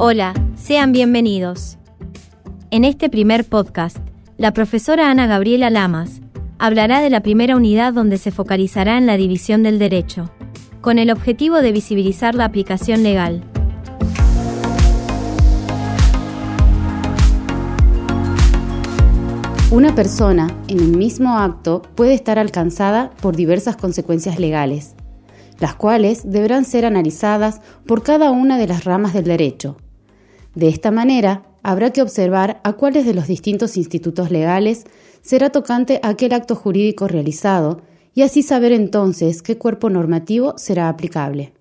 Hola, sean bienvenidos. En este primer podcast, la profesora Ana Gabriela Lamas hablará de la primera unidad donde se focalizará en la división del derecho, con el objetivo de visibilizar la aplicación legal. Una persona en un mismo acto puede estar alcanzada por diversas consecuencias legales, las cuales deberán ser analizadas por cada una de las ramas del derecho. De esta manera, habrá que observar a cuáles de los distintos institutos legales será tocante aquel acto jurídico realizado y así saber entonces qué cuerpo normativo será aplicable.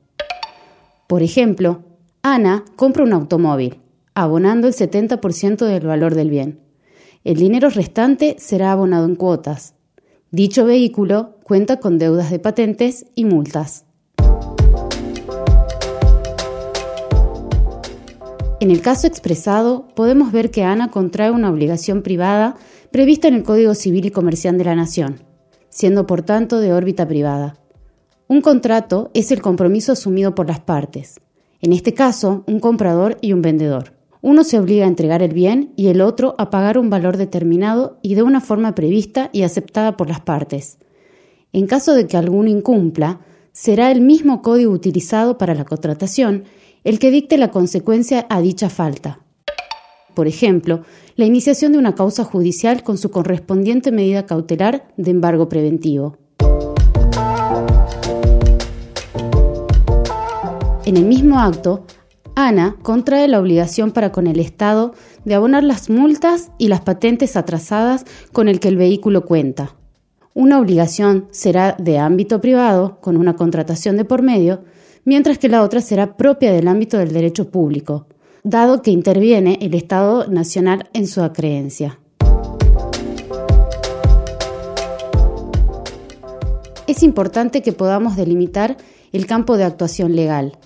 Por ejemplo, Ana compra un automóvil, abonando el 70% del valor del bien. El dinero restante será abonado en cuotas. Dicho vehículo cuenta con deudas de patentes y multas. En el caso expresado, podemos ver que Ana contrae una obligación privada prevista en el Código Civil y Comercial de la Nación, siendo por tanto de órbita privada. Un contrato es el compromiso asumido por las partes, en este caso, un comprador y un vendedor. Uno se obliga a entregar el bien y el otro a pagar un valor determinado y de una forma prevista y aceptada por las partes. En caso de que alguno incumpla, será el mismo código utilizado para la contratación el que dicte la consecuencia a dicha falta. Por ejemplo, la iniciación de una causa judicial con su correspondiente medida cautelar de embargo preventivo. En el mismo acto, Ana contrae la obligación para con el Estado de abonar las multas y las patentes atrasadas con el que el vehículo cuenta. Una obligación será de ámbito privado, con una contratación de por medio, mientras que la otra será propia del ámbito del derecho público, dado que interviene el Estado Nacional en su acreencia. Es importante que podamos delimitar el campo de actuación legal,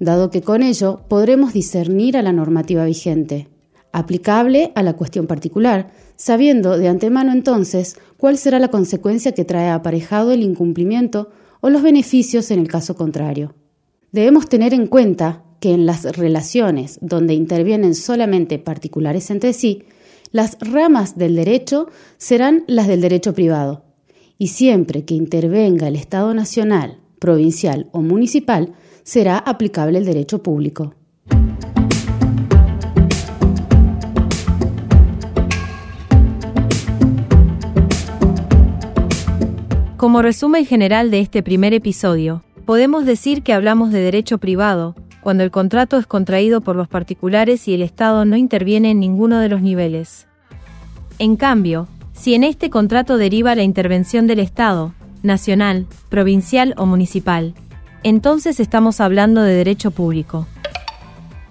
dado que con ello podremos discernir a la normativa vigente, aplicable a la cuestión particular, sabiendo de antemano entonces cuál será la consecuencia que trae aparejado el incumplimiento o los beneficios en el caso contrario. Debemos tener en cuenta que en las relaciones donde intervienen solamente particulares entre sí, las ramas del derecho serán las del derecho privado, y siempre que intervenga el Estado nacional, provincial o municipal, será aplicable el derecho público. Como resumen general de este primer episodio, Podemos decir que hablamos de derecho privado, cuando el contrato es contraído por los particulares y el Estado no interviene en ninguno de los niveles. En cambio, si en este contrato deriva la intervención del Estado, nacional, provincial o municipal, entonces estamos hablando de derecho público.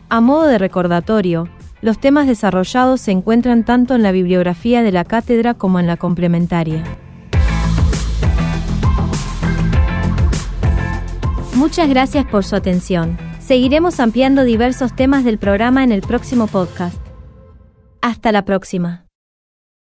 A modo de recordatorio, los temas desarrollados se encuentran tanto en la bibliografía de la cátedra como en la complementaria. Muchas gracias por su atención. Seguiremos ampliando diversos temas del programa en el próximo podcast. Hasta la próxima.